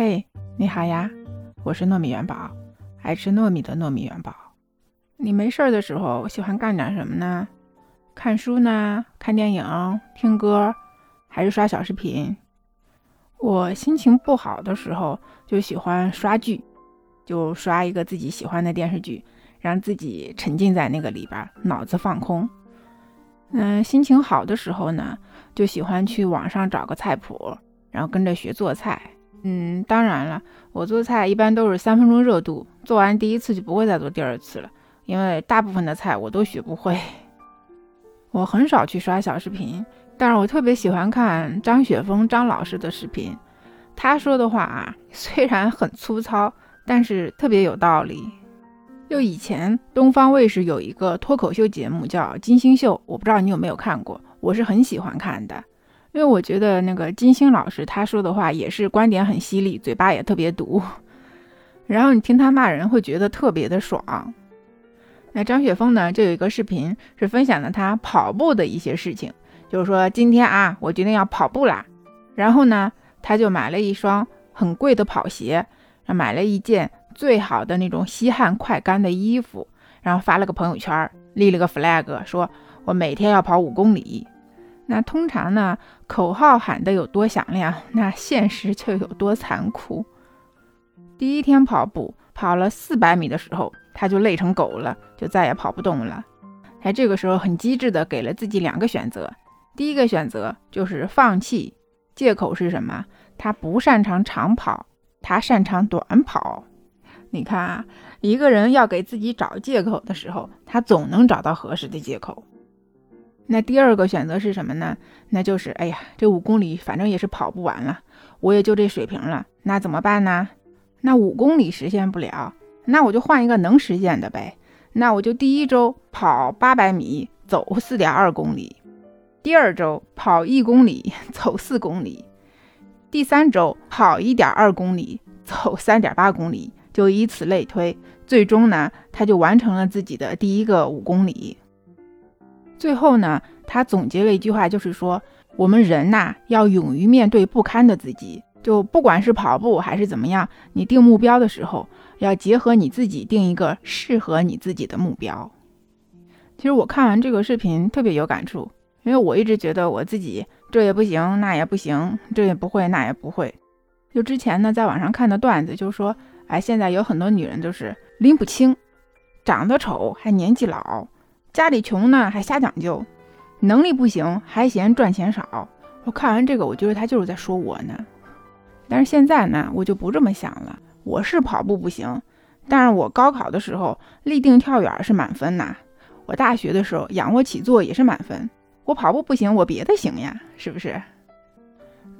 嘿，你好呀，我是糯米元宝，爱吃糯米的糯米元宝。你没事儿的时候喜欢干点什么呢？看书呢？看电影？听歌？还是刷小视频？我心情不好的时候就喜欢刷剧，就刷一个自己喜欢的电视剧，让自己沉浸在那个里边，脑子放空。嗯，心情好的时候呢，就喜欢去网上找个菜谱，然后跟着学做菜。嗯，当然了，我做菜一般都是三分钟热度，做完第一次就不会再做第二次了，因为大部分的菜我都学不会。我很少去刷小视频，但是我特别喜欢看张雪峰张老师的视频。他说的话啊，虽然很粗糙，但是特别有道理。就以前东方卫视有一个脱口秀节目叫《金星秀》，我不知道你有没有看过，我是很喜欢看的。因为我觉得那个金星老师他说的话也是观点很犀利，嘴巴也特别毒，然后你听他骂人会觉得特别的爽。那张雪峰呢，就有一个视频是分享了他跑步的一些事情，就是说今天啊，我决定要跑步啦，然后呢，他就买了一双很贵的跑鞋，买了一件最好的那种吸汗快干的衣服，然后发了个朋友圈，立了个 flag，说我每天要跑五公里。那通常呢，口号喊得有多响亮，那现实就有多残酷。第一天跑步跑了四百米的时候，他就累成狗了，就再也跑不动了。他这个时候很机智的给了自己两个选择，第一个选择就是放弃，借口是什么？他不擅长长跑，他擅长短跑。你看啊，一个人要给自己找借口的时候，他总能找到合适的借口。那第二个选择是什么呢？那就是，哎呀，这五公里反正也是跑不完了，我也就这水平了，那怎么办呢？那五公里实现不了，那我就换一个能实现的呗。那我就第一周跑八百米，走四点二公里；第二周跑一公里，走四公里；第三周跑一点二公里，走三点八公里，就以此类推，最终呢，他就完成了自己的第一个五公里。最后呢，他总结了一句话，就是说，我们人呐，要勇于面对不堪的自己。就不管是跑步还是怎么样，你定目标的时候，要结合你自己定一个适合你自己的目标。其实我看完这个视频特别有感触，因为我一直觉得我自己这也不行，那也不行，这也不会，那也不会。就之前呢，在网上看的段子，就说，哎，现在有很多女人都是拎不清，长得丑还年纪老。家里穷呢，还瞎讲究；能力不行，还嫌赚钱少。我看完这个，我觉得他就是在说我呢。但是现在呢，我就不这么想了。我是跑步不行，但是我高考的时候立定跳远是满分呐。我大学的时候仰卧起坐也是满分。我跑步不行，我别的行呀，是不是？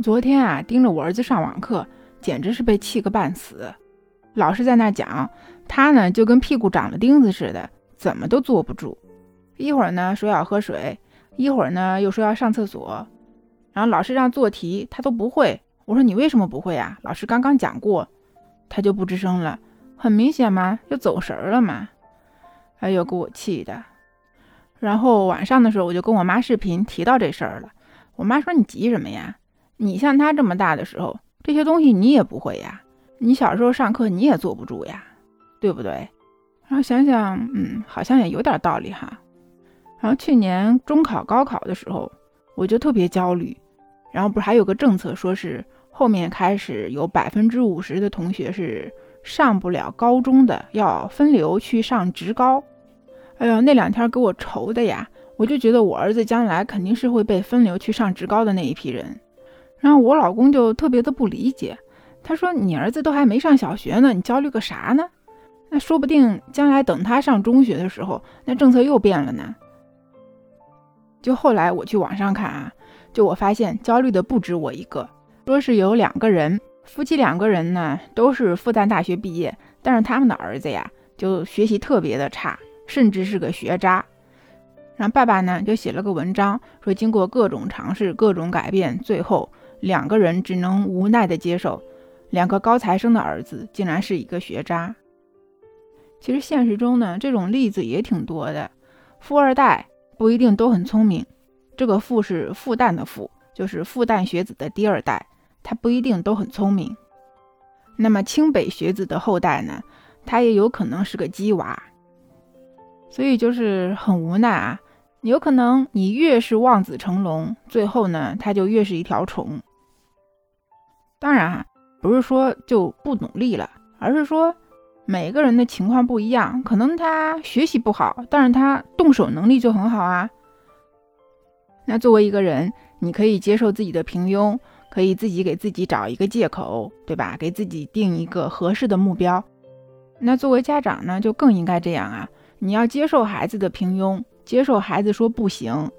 昨天啊，盯着我儿子上网课，简直是被气个半死。老师在那讲，他呢就跟屁股长了钉子似的，怎么都坐不住。一会儿呢说要喝水，一会儿呢又说要上厕所，然后老师让做题，他都不会。我说你为什么不会啊？老师刚刚讲过，他就不吱声了。很明显嘛，就走神了嘛。哎呦，给我气的。然后晚上的时候，我就跟我妈视频提到这事儿了。我妈说你急什么呀？你像他这么大的时候，这些东西你也不会呀。你小时候上课你也坐不住呀，对不对？然后想想，嗯，好像也有点道理哈。然后去年中考、高考的时候，我就特别焦虑。然后不是还有个政策，说是后面开始有百分之五十的同学是上不了高中的，要分流去上职高。哎呦，那两天给我愁的呀！我就觉得我儿子将来肯定是会被分流去上职高的那一批人。然后我老公就特别的不理解，他说：“你儿子都还没上小学呢，你焦虑个啥呢？那说不定将来等他上中学的时候，那政策又变了呢。”就后来我去网上看啊，就我发现焦虑的不止我一个，说是有两个人，夫妻两个人呢都是复旦大学毕业，但是他们的儿子呀就学习特别的差，甚至是个学渣。然后爸爸呢就写了个文章，说经过各种尝试、各种改变，最后两个人只能无奈的接受，两个高材生的儿子竟然是一个学渣。其实现实中呢这种例子也挺多的，富二代。不一定都很聪明，这个复是复旦的复，就是复旦学子的第二代，他不一定都很聪明。那么清北学子的后代呢，他也有可能是个鸡娃。所以就是很无奈啊，有可能你越是望子成龙，最后呢，他就越是一条虫。当然啊，不是说就不努力了，而是说每个人的情况不一样，可能他学习不好，但是他动手能力就很好啊。那作为一个人，你可以接受自己的平庸，可以自己给自己找一个借口，对吧？给自己定一个合适的目标。那作为家长呢，就更应该这样啊。你要接受孩子的平庸，接受孩子说不行，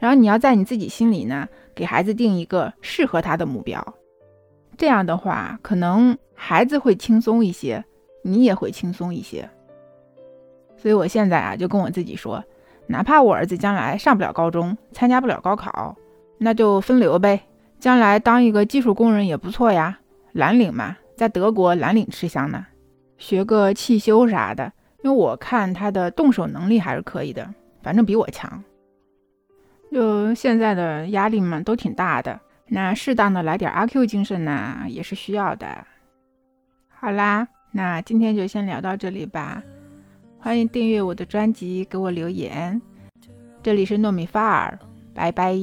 然后你要在你自己心里呢，给孩子定一个适合他的目标。这样的话，可能孩子会轻松一些，你也会轻松一些。所以我现在啊，就跟我自己说，哪怕我儿子将来上不了高中，参加不了高考，那就分流呗，将来当一个技术工人也不错呀，蓝领嘛，在德国蓝领吃香呢，学个汽修啥的。因为我看他的动手能力还是可以的，反正比我强。就现在的压力嘛，都挺大的，那适当的来点阿 Q 精神呢，也是需要的。好啦，那今天就先聊到这里吧。欢迎订阅我的专辑，给我留言。这里是糯米发儿，拜拜。